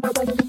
Спасибо.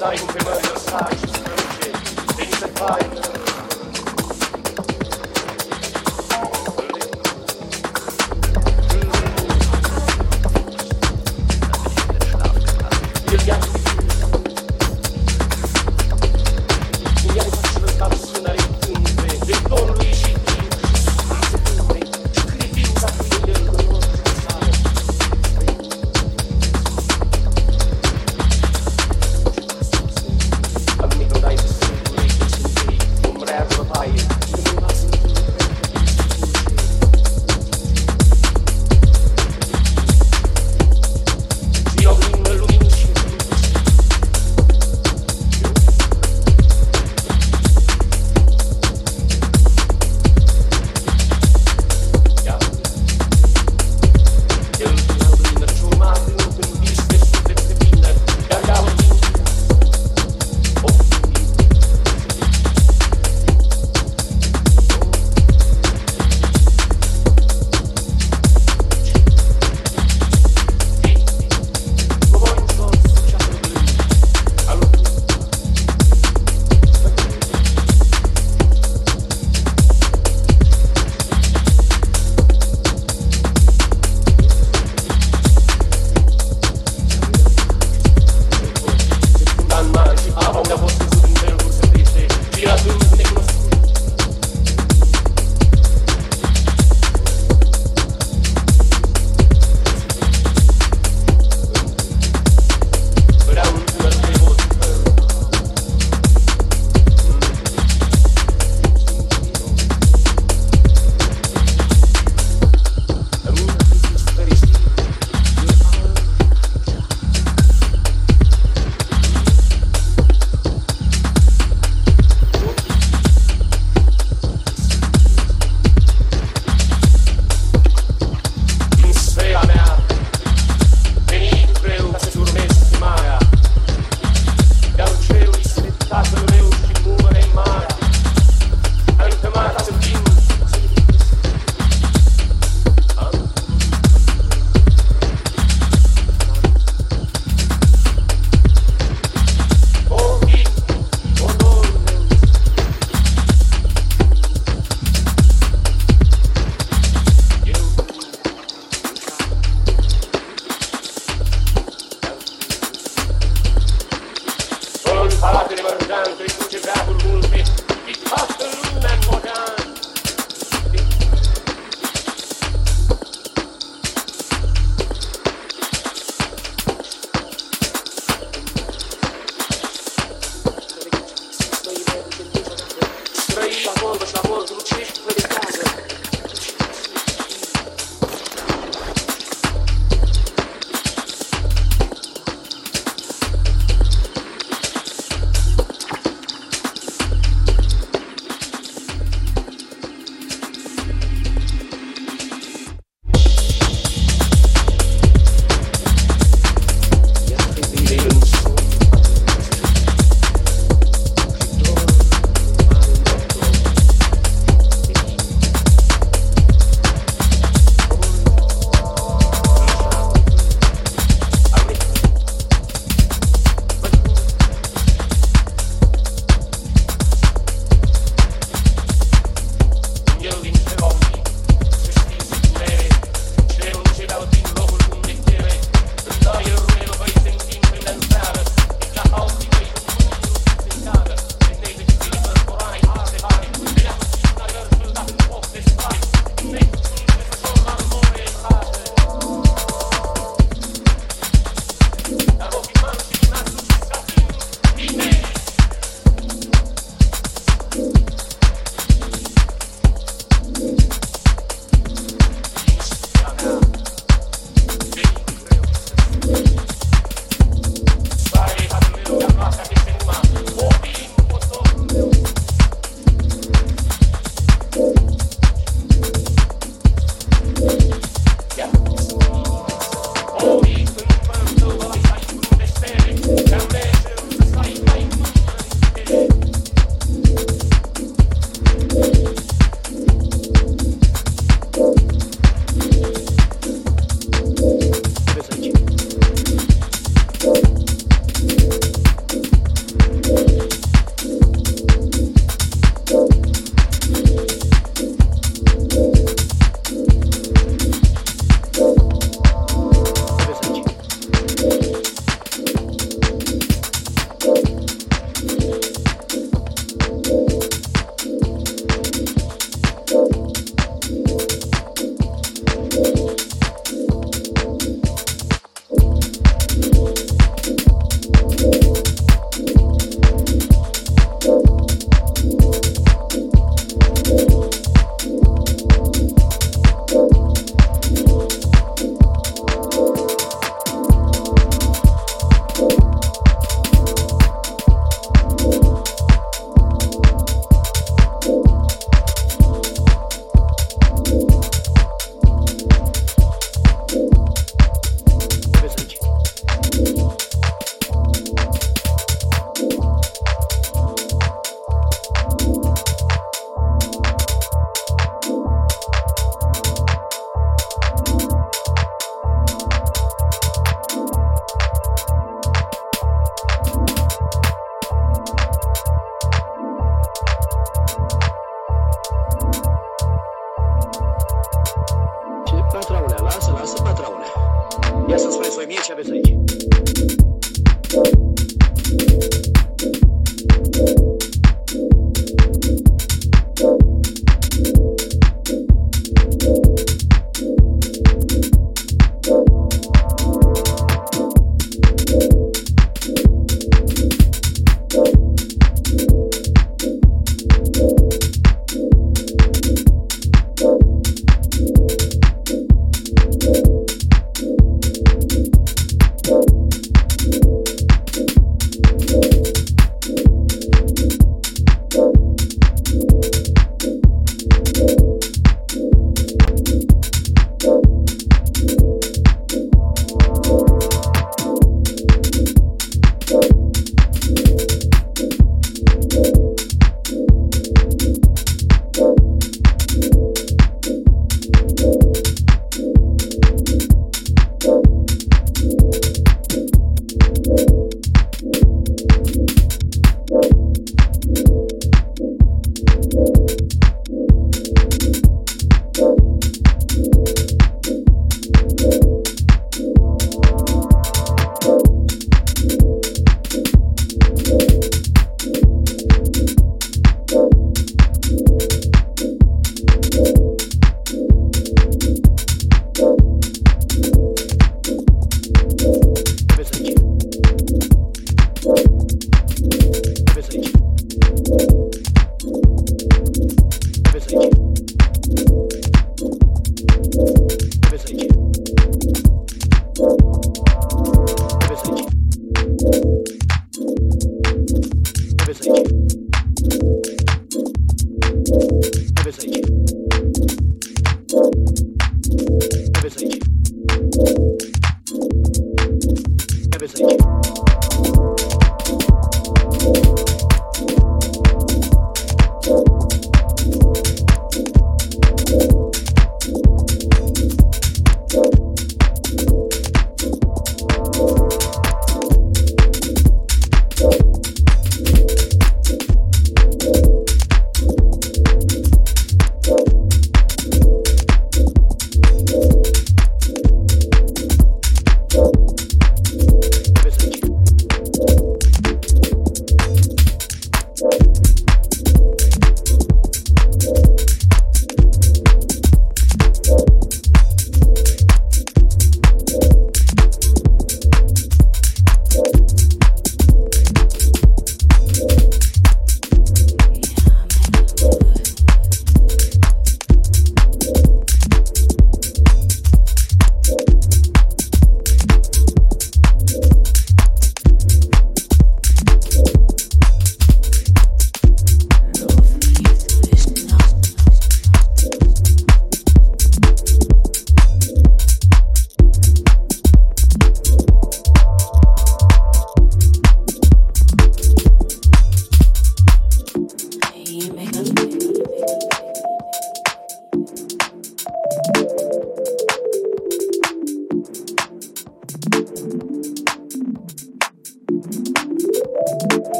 Mi hai fatto il passo da rettunque,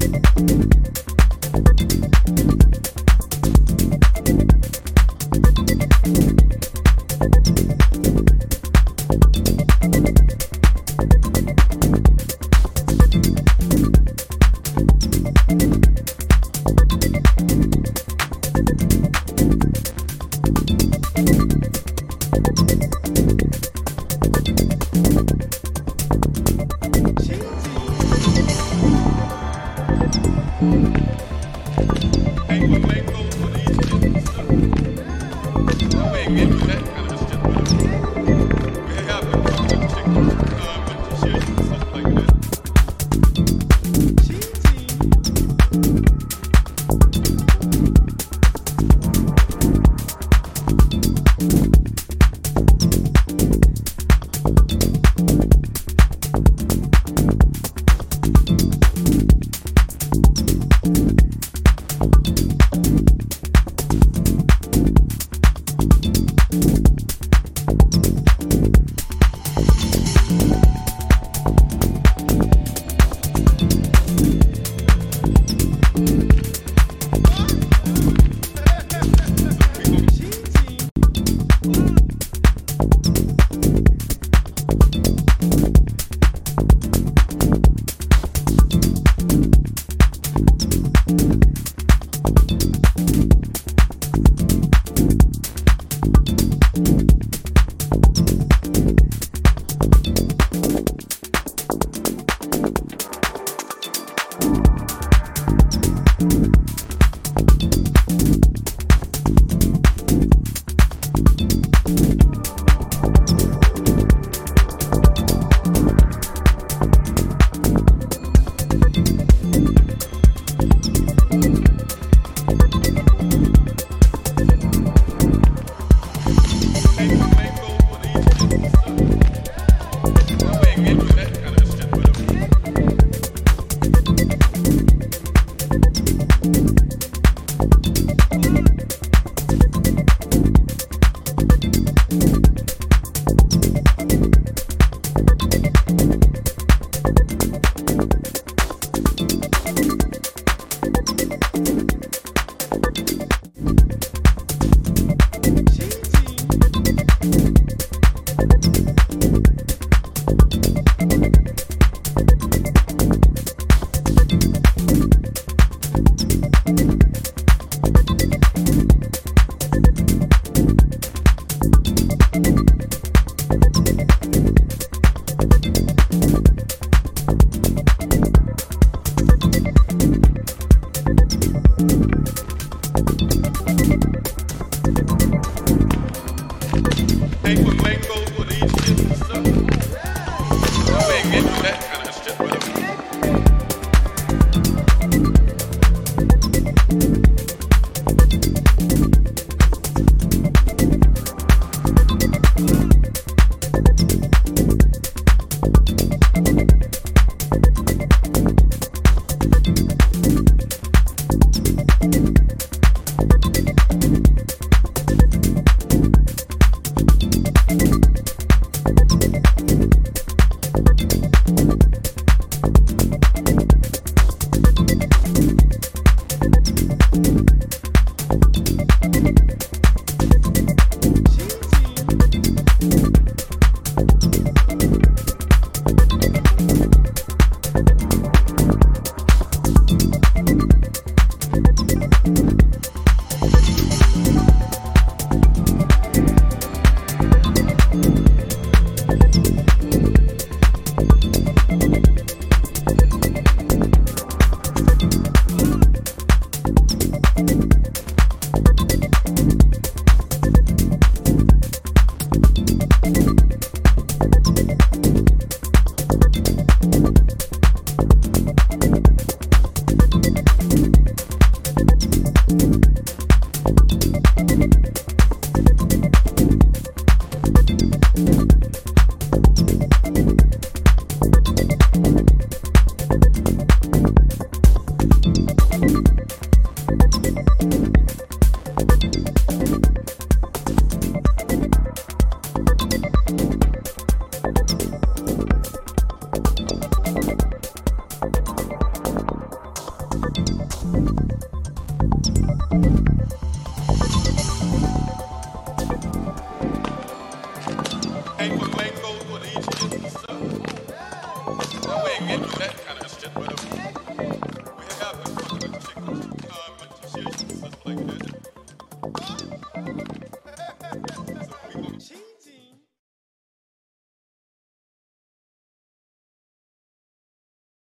Thank